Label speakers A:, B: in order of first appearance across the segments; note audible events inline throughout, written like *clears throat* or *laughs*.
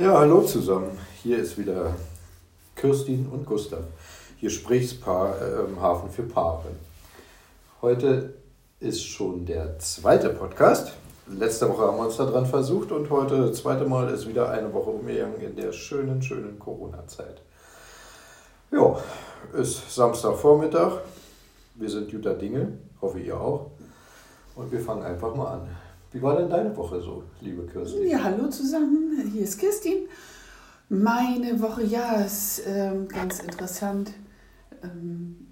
A: Ja, hallo zusammen. Hier ist wieder Kirstin und Gustav. Hier Gesprächspaar äh, Hafen für Paare. Heute ist schon der zweite Podcast. Letzte Woche haben wir uns daran versucht und heute, das zweite Mal, ist wieder eine Woche umgegangen in der schönen, schönen Corona-Zeit. Ja, ist Samstagvormittag. Wir sind Jutta Dinge, hoffe ihr auch. Und wir fangen einfach mal an. Wie war denn deine Woche so, liebe Kirstin?
B: Ja, hallo zusammen, hier ist Kirstin. Meine Woche, ja, ist ähm, ganz interessant. Ähm,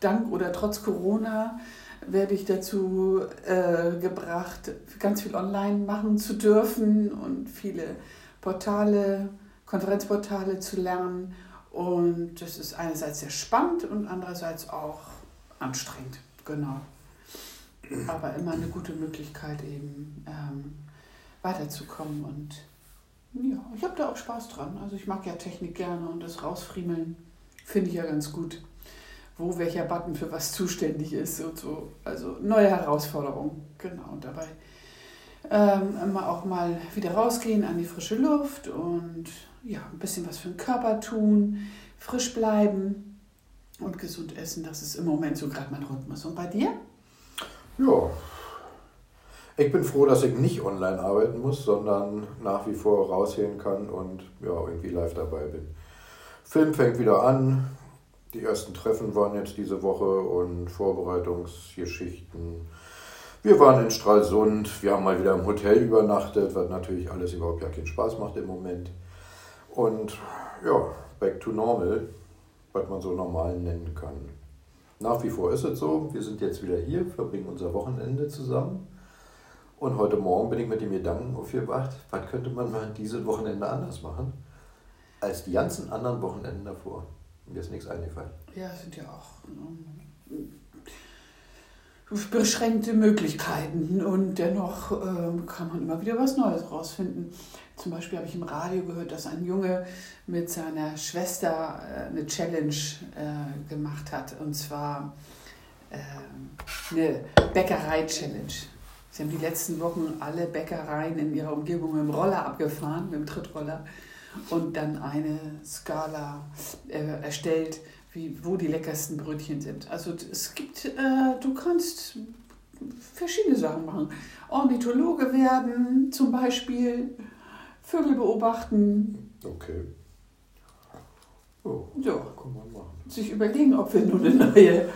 B: dank oder trotz Corona werde ich dazu äh, gebracht, ganz viel online machen zu dürfen und viele Portale, Konferenzportale zu lernen. Und das ist einerseits sehr spannend und andererseits auch anstrengend. Genau aber immer eine gute Möglichkeit, eben ähm, weiterzukommen. Und ja, ich habe da auch Spaß dran. Also ich mag ja Technik gerne und das Rausfriemeln finde ich ja ganz gut. Wo welcher Button für was zuständig ist und so. Also neue Herausforderungen, genau. Und dabei ähm, immer auch mal wieder rausgehen an die frische Luft und ja, ein bisschen was für den Körper tun, frisch bleiben und gesund essen. Das ist im Moment so gerade mein Rhythmus. Und bei dir?
A: Ja. Ich bin froh, dass ich nicht online arbeiten muss, sondern nach wie vor rausgehen kann und ja, irgendwie live dabei bin. Film fängt wieder an. Die ersten Treffen waren jetzt diese Woche und Vorbereitungsgeschichten. Wir waren in Stralsund, wir haben mal wieder im Hotel übernachtet, was natürlich alles überhaupt ja keinen Spaß macht im Moment. Und ja, back to normal, was man so normal nennen kann. Nach wie vor ist es so, wir sind jetzt wieder hier, verbringen unser Wochenende zusammen. Und heute Morgen bin ich mit dem Gedanken aufgewacht, was könnte man mal dieses Wochenende anders machen, als die ganzen anderen Wochenenden davor. Mir ist nichts eingefallen.
B: Ja, sind ja auch ähm, beschränkte Möglichkeiten und dennoch ähm, kann man immer wieder was Neues rausfinden. Zum Beispiel habe ich im Radio gehört, dass ein Junge mit seiner Schwester äh, eine Challenge äh, gemacht hat und zwar äh, eine Bäckerei-Challenge. Sie haben die letzten Wochen alle Bäckereien in ihrer Umgebung mit dem Roller abgefahren, mit dem Trittroller und dann eine Skala äh, erstellt wie, wo die leckersten Brötchen sind. Also es gibt, äh, du kannst verschiedene Sachen machen. Ornithologe werden zum Beispiel, Vögel beobachten.
A: Okay.
B: Oh, ja. Kann man machen. Sich überlegen, ob wir nun eine neue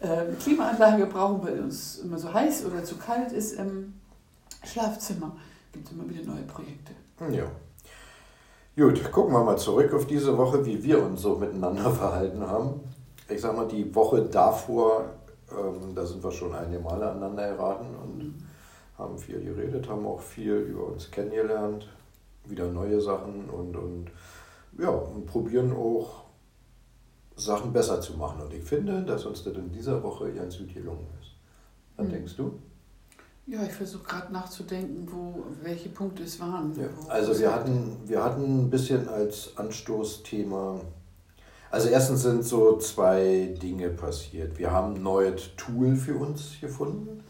B: äh, Klimaanlage brauchen, weil uns immer so heiß oder zu kalt ist im Schlafzimmer. Gibt es immer wieder neue Projekte.
A: Ja. Gut, gucken wir mal zurück auf diese Woche, wie wir uns so miteinander *laughs* verhalten haben. Ich sag mal, die Woche davor, ähm, da sind wir schon einige Male aneinander geraten und haben viel geredet, haben auch viel über uns kennengelernt, wieder neue Sachen und, und ja, und probieren auch Sachen besser zu machen. Und ich finde, dass uns das in dieser Woche ganz gut gelungen ist. Was mhm. denkst du?
B: Ja, ich versuche gerade nachzudenken, wo, welche Punkte es waren.
A: Ja, also wir hatten, wir hatten ein bisschen als Anstoßthema, also erstens sind so zwei Dinge passiert. Wir haben ein neues Tool für uns gefunden.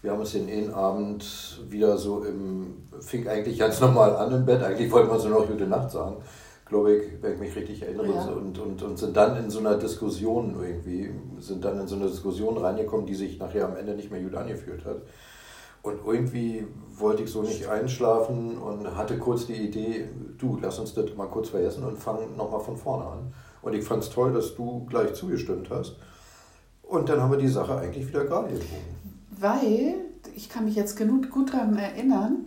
A: Wir haben uns den einen Abend wieder so im, fing eigentlich ganz normal an im Bett, eigentlich wollten wir so noch gute Nacht sagen, glaube ich, wenn ich mich richtig erinnere, ja. und, und, und sind dann in so einer Diskussion irgendwie, sind dann in so eine Diskussion reingekommen, die sich nachher am Ende nicht mehr gut angefühlt hat. Und irgendwie wollte ich so nicht einschlafen und hatte kurz die Idee, du, lass uns das mal kurz vergessen und fangen nochmal von vorne an. Und ich fand es toll, dass du gleich zugestimmt hast. Und dann haben wir die Sache eigentlich wieder gerade gebogen.
B: Weil, ich kann mich jetzt genug gut daran erinnern,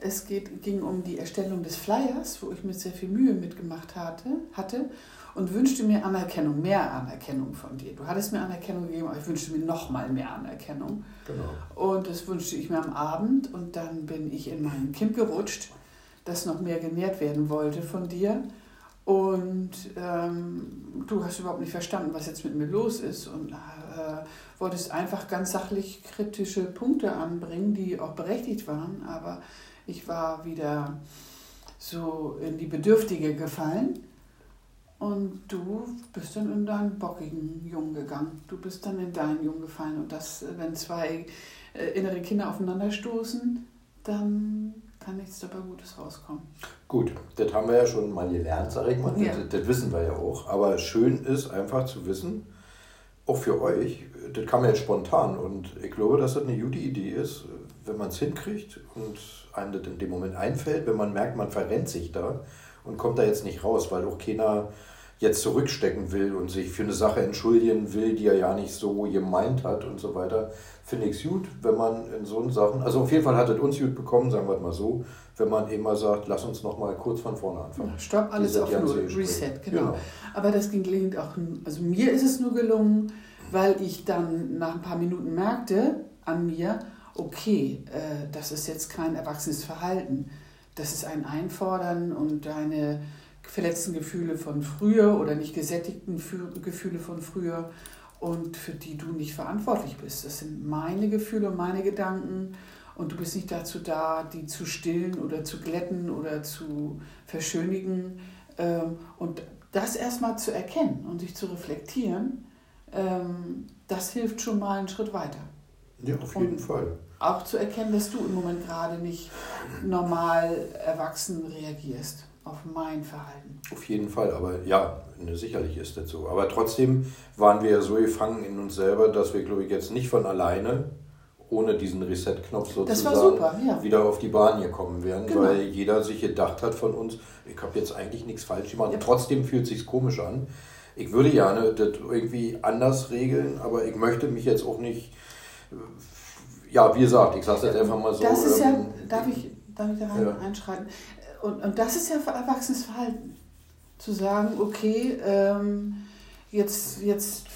B: es geht, ging um die Erstellung des Flyers, wo ich mir sehr viel Mühe mitgemacht hatte. hatte und wünschte mir Anerkennung, mehr Anerkennung von dir. Du hattest mir Anerkennung gegeben, aber ich wünschte mir noch mal mehr Anerkennung. Genau. Und das wünschte ich mir am Abend und dann bin ich in mein Kind gerutscht, das noch mehr genährt werden wollte von dir. Und ähm, du hast überhaupt nicht verstanden, was jetzt mit mir los ist und äh, wolltest einfach ganz sachlich kritische Punkte anbringen, die auch berechtigt waren. Aber ich war wieder so in die Bedürftige gefallen und du bist dann in deinen bockigen Jungen gegangen. Du bist dann in deinen Jungen gefallen. Und das, wenn zwei äh, innere Kinder aufeinanderstoßen, dann kann nichts dabei Gutes rauskommen.
A: Gut, das haben wir ja schon mal gelernt, sage ich mal. Ja. Das, das, wissen wir ja auch. Aber schön ist einfach zu wissen, auch für euch, das kam ja jetzt spontan und ich glaube, dass das eine gute Idee ist, wenn man es hinkriegt und einem das in dem Moment einfällt, wenn man merkt, man verrennt sich da und kommt da jetzt nicht raus, weil auch keiner jetzt zurückstecken will und sich für eine Sache entschuldigen will, die er ja nicht so gemeint hat und so weiter, finde ich es gut, wenn man in so Sachen, also auf jeden Fall hat es uns gut bekommen, sagen wir mal so, wenn man eben mal sagt, lass uns noch mal kurz von vorne anfangen.
B: Stopp, alles auf Null, Reset, genau. genau. Aber das gelingt auch, also mir ist es nur gelungen, weil ich dann nach ein paar Minuten merkte an mir, okay, äh, das ist jetzt kein erwachsenes Verhalten, das ist ein Einfordern und eine verletzten Gefühle von früher oder nicht gesättigten Gefühle von früher und für die du nicht verantwortlich bist. Das sind meine Gefühle und meine Gedanken und du bist nicht dazu da, die zu stillen oder zu glätten oder zu verschönigen. Ähm, und das erstmal zu erkennen und sich zu reflektieren, ähm, das hilft schon mal einen Schritt weiter.
A: Ja, auf jeden und Fall.
B: Auch zu erkennen, dass du im Moment gerade nicht normal erwachsen reagierst auf mein Verhalten.
A: Auf jeden Fall, aber ja, ne, sicherlich ist das so. Aber trotzdem waren wir ja so gefangen in uns selber, dass wir, glaube ich, jetzt nicht von alleine, ohne diesen Reset-Knopf sozusagen, super, ja. wieder auf die Bahn gekommen wären, genau. weil jeder sich gedacht hat von uns, ich habe jetzt eigentlich nichts falsch gemacht. Ja. Trotzdem fühlt es sich komisch an. Ich würde gerne das irgendwie anders regeln, aber ich möchte mich jetzt auch nicht, ja, wie gesagt, ich sage es jetzt einfach mal so.
B: Das ist ja, ähm, darf ich, darf ich da rein, ja. einschreiten? Und, und das ist ja erwachsenes Verhalten. Zu sagen, okay, ähm, jetzt, jetzt,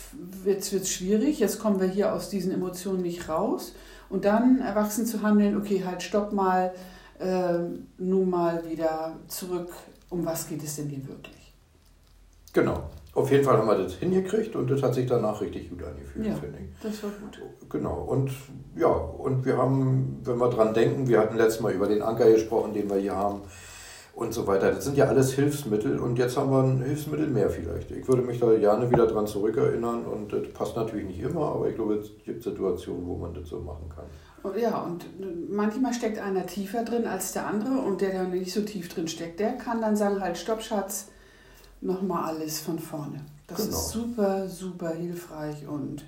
B: jetzt wird es schwierig, jetzt kommen wir hier aus diesen Emotionen nicht raus. Und dann erwachsen zu handeln, okay, halt stopp mal, äh, nun mal wieder zurück, um was geht es denn hier wirklich?
A: Genau. Auf jeden Fall haben wir das hingekriegt und das hat sich danach richtig gut angefühlt,
B: ja, finde ich. Das war gut.
A: Genau. Und ja, und wir haben, wenn wir dran denken, wir hatten letztes Mal über den Anker gesprochen, den wir hier haben und so weiter. Das sind ja alles Hilfsmittel und jetzt haben wir ein Hilfsmittel mehr vielleicht. Ich würde mich da gerne wieder dran zurückerinnern und das passt natürlich nicht immer, aber ich glaube, es gibt Situationen, wo man das so machen kann.
B: Ja, und manchmal steckt einer tiefer drin als der andere und der, der nicht so tief drin steckt, der kann dann sagen, halt, stopp, Schatz, nochmal alles von vorne. Das genau. ist super, super hilfreich und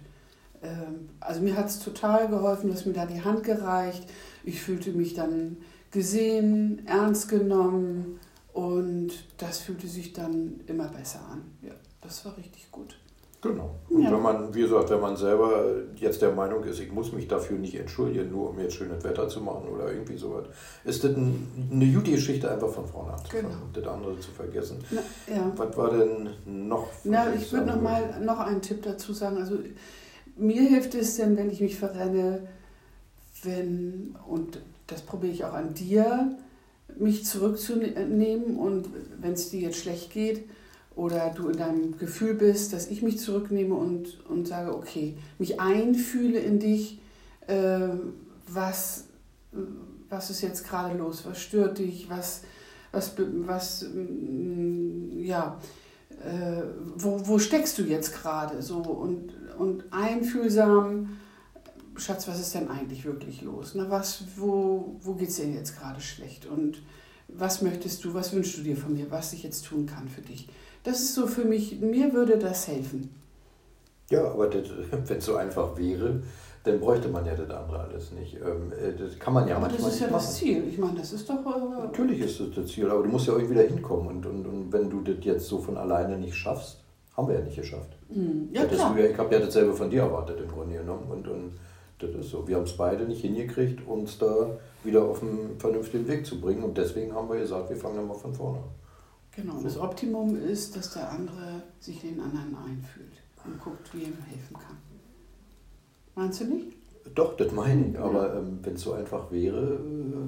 B: ähm, also mir hat es total geholfen, dass mir da die Hand gereicht. Ich fühlte mich dann gesehen, ernst genommen und das fühlte sich dann immer besser an. Ja, das war richtig gut.
A: Genau. Und ja. wenn man, wie gesagt, wenn man selber jetzt der Meinung ist, ich muss mich dafür nicht entschuldigen, nur um jetzt schönes Wetter zu machen oder irgendwie sowas, ist das eine gute Geschichte einfach von vorne anzufangen genau. und das andere zu vergessen. Na, ja. Was war denn noch?
B: Na, ich würde noch mal noch einen Tipp dazu sagen. Also mir hilft es denn, wenn ich mich verrenne, wenn, und das probiere ich auch an dir, mich zurückzunehmen und wenn es dir jetzt schlecht geht oder du in deinem Gefühl bist, dass ich mich zurücknehme und, und sage, okay, mich einfühle in dich, äh, was, was ist jetzt gerade los, was stört dich, was, was, was mm, ja, äh, wo, wo steckst du jetzt gerade so und, und einfühlsam Schatz, was ist denn eigentlich wirklich los? Na, was, wo wo geht es dir jetzt gerade schlecht? Und was möchtest du, was wünschst du dir von mir, was ich jetzt tun kann für dich? Das ist so für mich, mir würde das helfen.
A: Ja, aber *laughs* wenn es so einfach wäre, dann bräuchte man ja das andere alles nicht. Ähm, äh, das kann man ja
B: Aber das ist ja machen. das Ziel. Ich meine, das ist doch. Äh,
A: Natürlich ist das das Ziel, aber du musst ja irgendwie wieder hinkommen. Und, und, und wenn du das jetzt so von alleine nicht schaffst, haben wir ja nicht geschafft.
B: Mhm. Ja, klar.
A: ich habe ja dasselbe von dir erwartet im Grunde genommen. Und, und das ist so. Wir haben es beide nicht hingekriegt, uns da wieder auf einen vernünftigen Weg zu bringen. Und deswegen haben wir gesagt, wir fangen dann mal von vorne an.
B: Genau, das Optimum ist, dass der andere sich den anderen einfühlt und guckt, wie er ihm helfen kann. Meinst du nicht?
A: Doch, das meine ich. Aber ähm, wenn es so einfach wäre,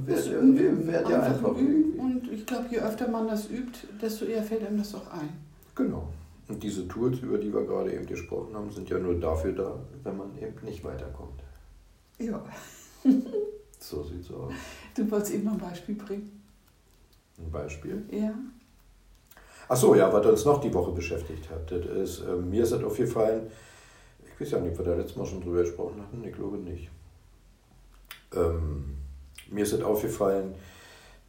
A: wäre wär, wär der einfach.
B: Üben. Und ich glaube, je öfter man das übt, desto eher fällt einem das auch ein.
A: Genau. Und diese Tools, über die wir gerade eben gesprochen haben, sind ja nur dafür da, wenn man eben nicht weiterkommt.
B: Ja.
A: so sieht's aus.
B: Du wolltest eben noch ein Beispiel bringen.
A: Ein Beispiel?
B: Ja.
A: Achso, ja, was uns noch die Woche beschäftigt hat. Das ist, äh, mir ist das aufgefallen, ich weiß ja nicht, ob wir da letztes Mal schon drüber gesprochen hatten, ich glaube nicht. Ähm, mir ist das aufgefallen,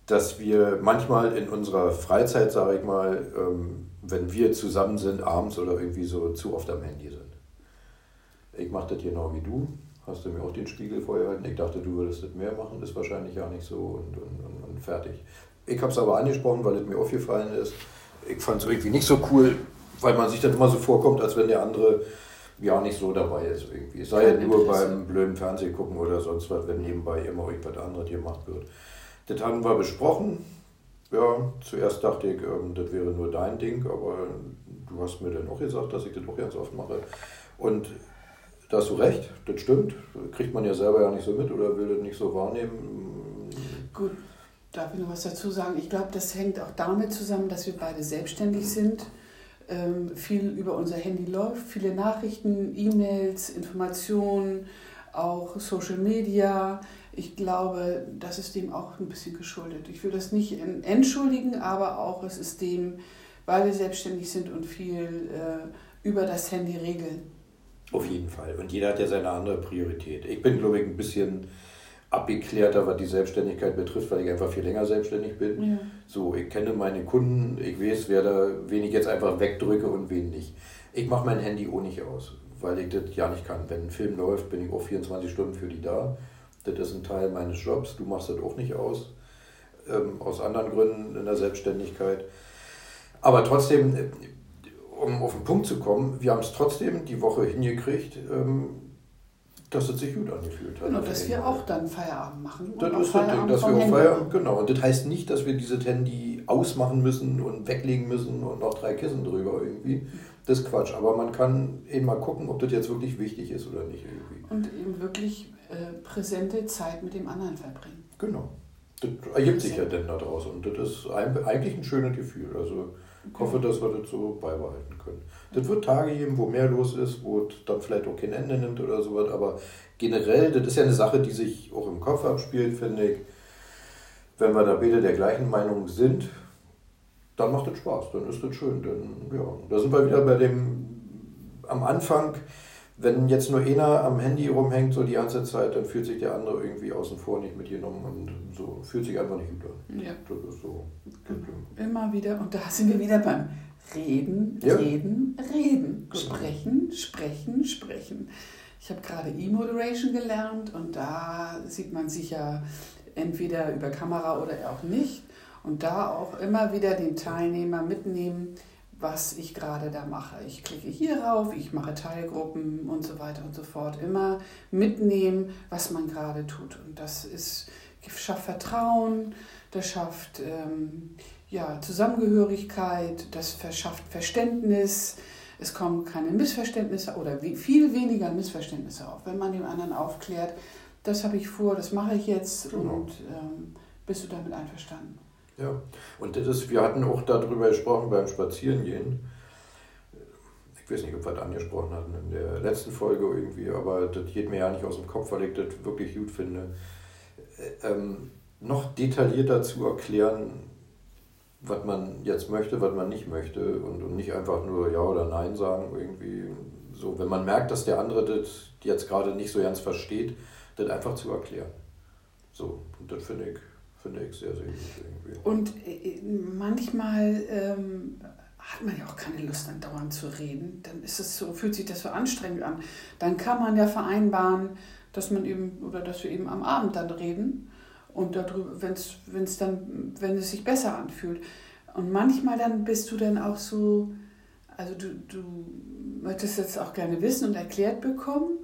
A: dass wir manchmal in unserer Freizeit, sage ich mal, ähm, wenn wir zusammen sind, abends oder irgendwie so zu oft am Handy sind. Ich mache das genau wie du. Hast du mir auch den Spiegel vorgehalten? Ich dachte, du würdest das mehr machen. Ist wahrscheinlich ja nicht so und, und, und fertig. Ich habe es aber angesprochen, weil es mir aufgefallen ist. Ich fand es irgendwie nicht so cool, weil man sich dann immer so vorkommt, als wenn der andere ja nicht so dabei ist irgendwie. Sei ja nur beim blöden Fernsehen gucken oder sonst was, wenn nebenbei immer irgendwas anderes gemacht wird. Das haben wir besprochen. Ja, zuerst dachte ich, ähm, das wäre nur dein Ding, aber du hast mir dann auch gesagt, dass ich das auch ganz oft mache. Und da hast du recht, das stimmt. Kriegt man ja selber ja nicht so mit oder will das nicht so wahrnehmen.
B: Gut, darf ich noch was dazu sagen? Ich glaube, das hängt auch damit zusammen, dass wir beide selbstständig sind. Ähm, viel über unser Handy läuft, viele Nachrichten, E-Mails, Informationen, auch Social Media. Ich glaube, das ist dem auch ein bisschen geschuldet. Ich will das nicht entschuldigen, aber auch es ist dem, weil wir selbstständig sind und viel äh, über das Handy regeln.
A: Auf jeden Fall. Und jeder hat ja seine andere Priorität. Ich bin, glaube ich, ein bisschen abgeklärter, was die Selbstständigkeit betrifft, weil ich einfach viel länger selbstständig bin. Ja. So, ich kenne meine Kunden, ich weiß, wer da, wen ich jetzt einfach wegdrücke und wen nicht. Ich mache mein Handy auch nicht aus, weil ich das ja nicht kann. Wenn ein Film läuft, bin ich auch 24 Stunden für die da. Das ist ein Teil meines Jobs. Du machst das auch nicht aus, ähm, aus anderen Gründen in der Selbstständigkeit. Aber trotzdem, um auf den Punkt zu kommen, wir haben es trotzdem die Woche hingekriegt, ähm, dass es sich gut angefühlt hat.
B: Genau, dass wir auch dann Feierabend machen.
A: Das ist das Ding, dass wir auch Feierabend, genau. Und das heißt nicht, dass wir dieses Handy ausmachen müssen und weglegen müssen und noch drei Kissen drüber irgendwie. Das ist Quatsch. Aber man kann eben mal gucken, ob das jetzt wirklich wichtig ist oder nicht irgendwie.
B: Und eben wirklich äh, präsente Zeit mit dem anderen verbringen.
A: Genau. Das ergibt sich ja dann daraus. Und das ist eigentlich ein schönes Gefühl. Also ich hoffe, dass wir das so beibehalten können. Das wird Tage geben, wo mehr los ist, wo es dann vielleicht auch kein Ende nimmt oder sowas, aber generell, das ist ja eine Sache, die sich auch im Kopf abspielt, finde ich. Wenn wir da beide der gleichen Meinung sind, dann macht es Spaß, dann ist das schön. Dann, ja, da sind wir wieder bei dem am Anfang, wenn jetzt nur einer am Handy rumhängt so die ganze Zeit, dann fühlt sich der andere irgendwie außen vor nicht mitgenommen und so fühlt sich einfach nicht gut an. Ja. Das ist so.
B: Immer wieder, und da sind wir wieder beim Reden, ja. Reden, Reden. Genau. Sprechen, sprechen, sprechen. Ich habe gerade E-Moderation gelernt und da sieht man sich ja entweder über Kamera oder auch nicht. Und da auch immer wieder den Teilnehmer mitnehmen, was ich gerade da mache. Ich klicke hier rauf, ich mache Teilgruppen und so weiter und so fort. Immer mitnehmen, was man gerade tut. Und das ist, schafft Vertrauen, das schafft ähm, ja, Zusammengehörigkeit, das verschafft Verständnis. Es kommen keine Missverständnisse oder viel weniger Missverständnisse auf, wenn man dem anderen aufklärt, das habe ich vor, das mache ich jetzt genau. und ähm, bist du damit einverstanden?
A: Ja, und das ist, wir hatten auch darüber gesprochen beim Spazierengehen. Ich weiß nicht, ob wir das angesprochen hatten in der letzten Folge irgendwie, aber das geht mir ja nicht aus dem Kopf, weil ich das wirklich gut finde. Ähm, noch detaillierter zu erklären, was man jetzt möchte, was man nicht möchte und, und nicht einfach nur Ja oder Nein sagen irgendwie. So, wenn man merkt, dass der andere das jetzt gerade nicht so ganz versteht, das einfach zu erklären. So, und das finde ich Finde ich sehr, sehr gut irgendwie.
B: Und äh, manchmal ähm, hat man ja auch keine Lust, dann dauernd zu reden. Dann ist es so, fühlt sich das so anstrengend an. Dann kann man ja vereinbaren, dass man eben oder dass wir eben am Abend dann reden und darüber, wenn es dann, wenn es sich besser anfühlt. Und manchmal dann bist du dann auch so, also du, du möchtest jetzt auch gerne wissen und erklärt bekommen.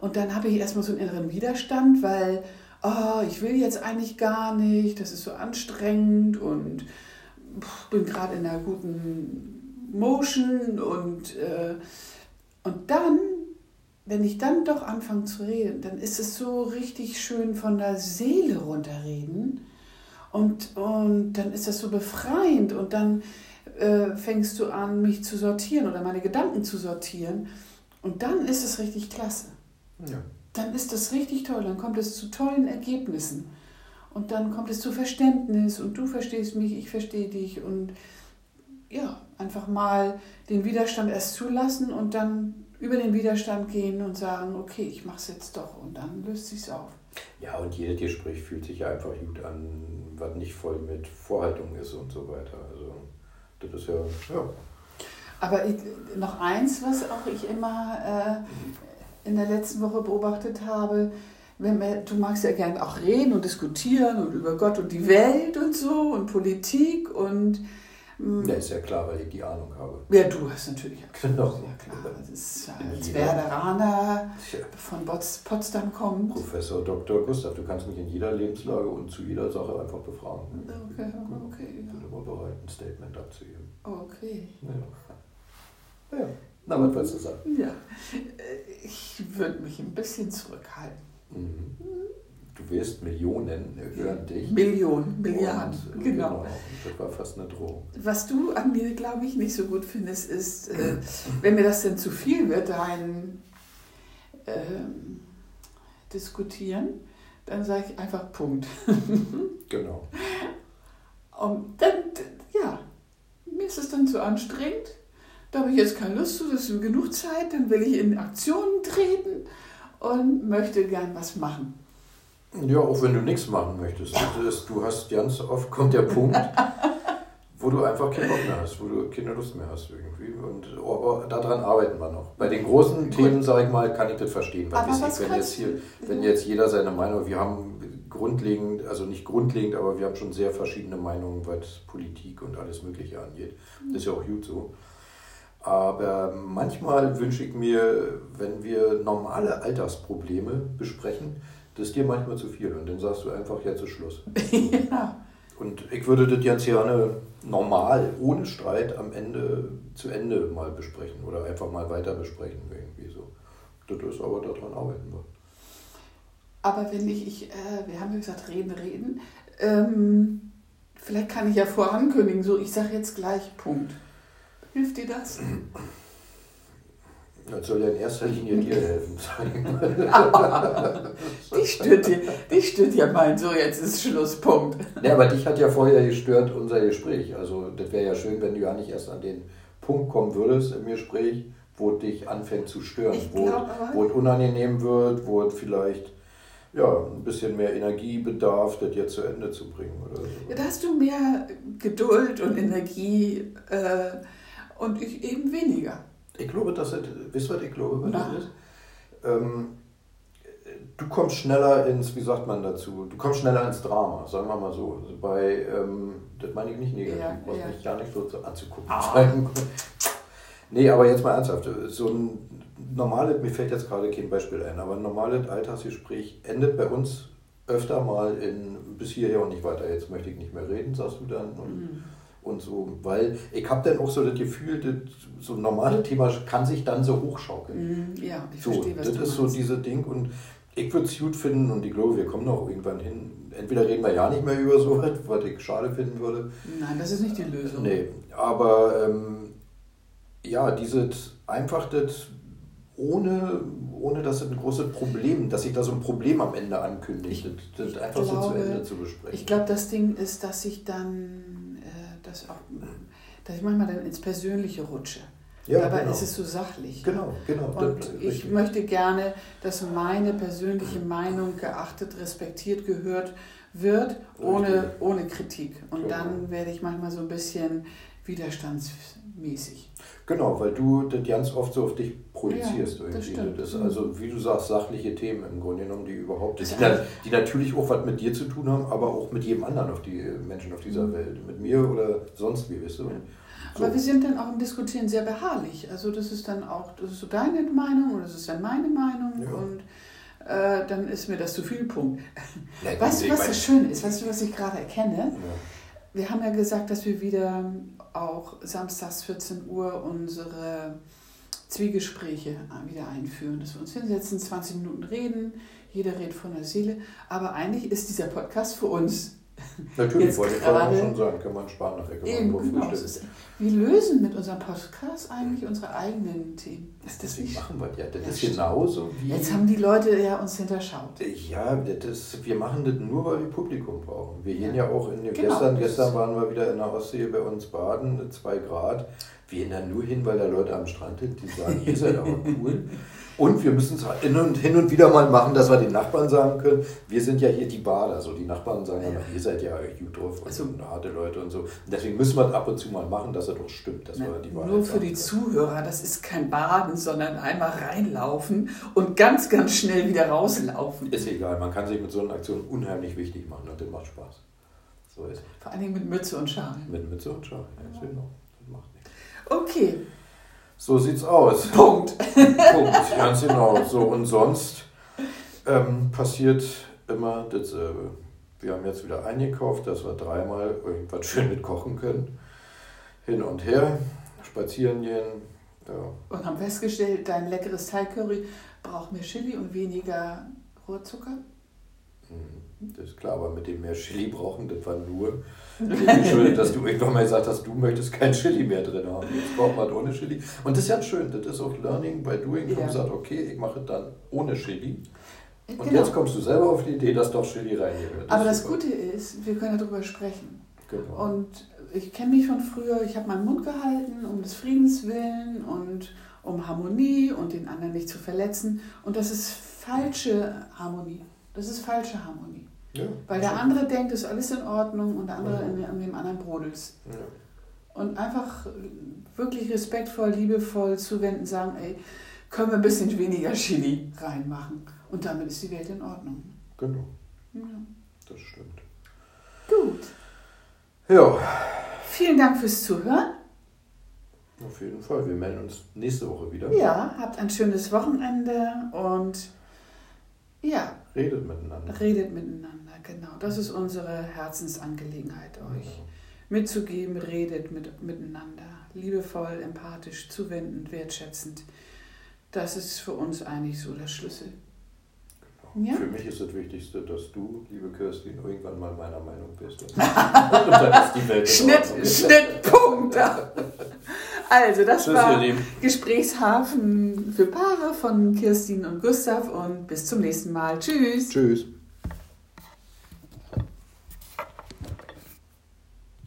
B: Und dann habe ich erstmal so einen inneren Widerstand, weil oh, ich will jetzt eigentlich gar nicht, das ist so anstrengend und bin gerade in einer guten Motion und, äh, und dann, wenn ich dann doch anfange zu reden, dann ist es so richtig schön von der Seele runterreden und, und dann ist das so befreiend und dann äh, fängst du an, mich zu sortieren oder meine Gedanken zu sortieren und dann ist es richtig klasse. Ja dann ist das richtig toll, dann kommt es zu tollen Ergebnissen. Und dann kommt es zu Verständnis und du verstehst mich, ich verstehe dich und ja, einfach mal den Widerstand erst zulassen und dann über den Widerstand gehen und sagen, okay, ich mache es jetzt doch und dann löst sich's auf.
A: Ja, und jedes Gespräch fühlt sich ja einfach gut an, was nicht voll mit Vorhaltung ist und so weiter. Also das ist ja, ja.
B: Aber ich, noch eins, was auch ich immer äh, in der letzten Woche beobachtet habe, wenn wir, du magst ja gerne auch reden und diskutieren und über Gott und die Welt und so und Politik und.
A: Ja, ist ja klar, weil ich die Ahnung habe.
B: Ja, du hast natürlich genau. Ja, klar. Das ist als Werderaner von Potsdam kommt.
A: Professor Dr. Gustav, du kannst mich in jeder Lebenslage und zu jeder Sache einfach befragen.
B: Okay, okay.
A: Ich bin immer bereit, ein Statement abzugeben.
B: Okay.
A: Ja. ja. Na, was wolltest du sagen?
B: Ja, ich würde mich ein bisschen zurückhalten. Mhm.
A: Du wirst Millionen hören dich.
B: Millionen, Milliarden, und, genau. genau.
A: Das war fast eine Drohung.
B: Was du an mir, glaube ich, nicht so gut findest, ist, äh, wenn mir das denn zu viel wird, rein äh, diskutieren, dann sage ich einfach Punkt. *laughs*
A: genau.
B: Und dann, ja, mir ist es dann zu anstrengend. Da habe ich jetzt keine Lust zu, das ist genug Zeit, dann will ich in Aktionen treten und möchte gern was machen.
A: Ja, auch wenn du nichts machen möchtest. Ist, du hast ganz oft kommt der Punkt, wo du einfach keinen Bock mehr hast, wo du keine Lust mehr hast irgendwie. Und aber daran arbeiten wir noch. Bei den großen Gut. Themen, sage ich mal, kann ich das verstehen. Weil aber was wenn jetzt hier, wenn jetzt jeder seine Meinung, wir haben grundlegend, also nicht grundlegend, aber wir haben schon sehr verschiedene Meinungen, was Politik und alles Mögliche angeht. Das ist ja auch gut so. Aber manchmal wünsche ich mir, wenn wir normale Alltagsprobleme besprechen, das ist dir manchmal zu viel und dann sagst du einfach, jetzt ist Schluss. *laughs* ja. Und ich würde das ganz gerne normal, ohne Streit am Ende zu Ende mal besprechen oder einfach mal weiter besprechen, irgendwie so. Das ist aber daran arbeiten wir.
B: Aber wenn ich, ich äh, wir haben ja gesagt, reden, reden, ähm, vielleicht kann ich ja vorankündigen, so ich sage jetzt gleich Punkt. Hilft dir das? *clears throat*
A: Das soll ja in erster Linie dir helfen, *laughs*
B: die stört dir, die stört ja mein, so jetzt ist Schlusspunkt.
A: Ja, aber dich hat ja vorher gestört unser Gespräch. Also das wäre ja schön, wenn du ja nicht erst an den Punkt kommen würdest im Gespräch, wo dich anfängt zu stören, wo, wo es unangenehm wird, wo es vielleicht ja, ein bisschen mehr Energie bedarf, das jetzt zu Ende zu bringen. Oder so.
B: Ja, da hast du mehr Geduld und Energie äh, und ich eben weniger.
A: Ich glaube, dass es, wisst ihr, was ich glaube, was das ist? Ähm, du kommst schneller ins, wie sagt man dazu, du kommst schneller ins Drama, sagen wir mal so. Also bei, ähm, das meine ich nicht negativ, ja, brauchst ja. mich gar nicht so anzugucken. Ah. *laughs* nee, aber jetzt mal ernsthaft, so ein normales, mir fällt jetzt gerade kein Beispiel ein, aber ein normales Alltagsgespräch endet bei uns öfter mal in bis hierher und nicht weiter, jetzt möchte ich nicht mehr reden, sagst du dann. Und, mhm und so, weil ich habe dann auch so das Gefühl, das, so ein normales Thema kann sich dann so hochschaukeln.
B: Mm, ja, ich
A: so,
B: verstehe, was
A: Das ist so diese Ding und ich würde es gut finden und ich glaube, wir kommen noch irgendwann hin. Entweder reden wir ja nicht mehr über *laughs* so was, was ich schade finden würde.
B: Nein, das ist nicht die Lösung.
A: Nee, aber ähm, ja, dieses einfach das ohne, ohne dass es ein großes Problem, dass sich da so ein Problem am Ende ankündigt, das, das einfach glaube, so zu Ende zu besprechen.
B: Ich glaube, das Ding ist, dass ich dann dass, auch, dass ich manchmal dann ins Persönliche rutsche. Ja, Dabei genau. ist es so sachlich.
A: Genau, genau.
B: Und ich richtig. möchte gerne, dass meine persönliche Meinung geachtet, respektiert, gehört wird, ohne, ohne Kritik. Und genau. dann werde ich manchmal so ein bisschen widerstandsmäßig.
A: Genau, weil du das ganz oft so auf dich projizierst.
B: Ja, das stimmt.
A: Das also, wie du sagst, sachliche Themen im Grunde genommen, die überhaupt, die, die, natürlich auch was mit dir zu tun haben, aber auch mit jedem anderen auf die Menschen auf dieser mhm. Welt. Mit mir oder sonst wie, weißt du.
B: So. Aber wir sind dann auch im Diskutieren sehr beharrlich. Also das ist dann auch, das ist so deine Meinung oder das ist dann meine Meinung ja. und äh, dann ist mir das zu viel Punkt. Ja, weißt du, was so schön ist? Weißt du, was ich gerade erkenne? Ja. Wir haben ja gesagt, dass wir wieder auch samstags 14 Uhr unsere Zwiegespräche wieder einführen, dass wir uns hinsetzen, 20 Minuten reden, jeder redet von der Seele. Aber eigentlich ist dieser Podcast für uns.
A: Natürlich,
B: Jetzt
A: wollte ich
B: gerade-
A: schon sagen, kann man sparen nachher, kann man
B: Eben, genau. ist- Wir lösen mit unserem Podcast eigentlich unsere eigenen Themen. Ist das
A: Deswegen
B: nicht?
A: machen wir ja. Das
B: Ja,
A: ist genauso wie.
B: Jetzt haben die Leute ja uns hinterschaut.
A: Ja, das, wir machen das nur, weil wir Publikum brauchen. Wir gehen ja auch in
B: Genau.
A: gestern, gestern waren wir wieder in der Ostsee bei uns baden, zwei Grad. Wir gehen da nur hin, weil da Leute am Strand sind, die sagen, ihr seid aber *laughs* cool. Und wir müssen es hin und, hin und wieder mal machen, dass wir den Nachbarn sagen können, wir sind ja hier die Bader. Also die Nachbarn sagen ja, ihr seid ja gut drauf und
B: Also-
A: harte Leute und so. Und deswegen müssen wir es ab und zu mal machen, dass es doch stimmt, dass wir die Wahrheit
B: Nur für die. Zuhörer, das ist kein Baden, sondern einmal reinlaufen und ganz, ganz schnell wieder rauslaufen.
A: Ist egal, man kann sich mit so einer Aktion unheimlich wichtig machen und das macht Spaß. So ist.
B: Vor allen Dingen mit Mütze und Schal.
A: Mit Mütze und Schal. Ja, genau. Das macht nichts.
B: Okay,
A: So sieht's aus. *laughs*
B: Punkt.
A: Punkt. Ganz genau. So und sonst ähm, passiert immer dasselbe. Wir haben jetzt wieder eingekauft, dass wir dreimal irgendwas schön mit kochen können. Hin und her, spazieren gehen. Ja.
B: Und haben festgestellt, dein leckeres Thai-Curry braucht mehr Chili und weniger Rohrzucker.
A: Das ist klar, aber mit dem mehr Chili brauchen, das war nur geschuldet, dass du irgendwann mal gesagt hast, du möchtest kein Chili mehr drin haben. Jetzt braucht man ohne Chili. Und das ist ja schön, das ist auch Learning by Doing. Ich
B: Ja.
A: gesagt, okay, ich mache es dann ohne Chili. Und
B: Genau.
A: jetzt kommst du selber auf die Idee, dass doch Chili reingehört.
B: Aber das
A: super.
B: Gute ist, wir können darüber sprechen.
A: Genau.
B: Und ich kenne mich von früher, ich habe meinen Mund gehalten, um des Friedens willen und um Harmonie und den anderen nicht zu verletzen. Und das ist falsche Harmonie. Das ist falsche Harmonie.
A: Ja,
B: Weil der
A: schon.
B: andere denkt, es ist alles in Ordnung und der andere
A: Mhm.
B: an dem anderen brodelt.
A: Ja.
B: Und einfach wirklich respektvoll, liebevoll zuwenden, sagen, ey, können wir ein bisschen weniger Chili reinmachen. Und damit ist die Welt in Ordnung.
A: Genau,
B: Ja.
A: das stimmt.
B: Gut.
A: Ja,
B: Vielen Dank fürs Zuhören.
A: auf jeden Fall. Wir melden uns nächste Woche wieder.
B: Ja, habt ein schönes Wochenende und ja,
A: Redet miteinander.
B: redet miteinander. Genau, das ist unsere Herzensangelegenheit, euch mitzugeben. Redet mit, miteinander. Liebevoll, empathisch, zuwendend, wertschätzend. Das ist für uns eigentlich so der Schlüssel.
A: Genau.
B: Ja?
A: Für mich ist das Wichtigste, dass du, liebe Kirstin, irgendwann mal meiner Meinung bist. *laughs* Und dann ist die Welt
B: Schnitt,
A: Ordnung. *laughs*
B: Also, das
A: Tschüss,
B: war. Gesprächshafen für Paare von Kirstin und Gustav und bis zum nächsten Mal. Tschüss.
A: Tschüss.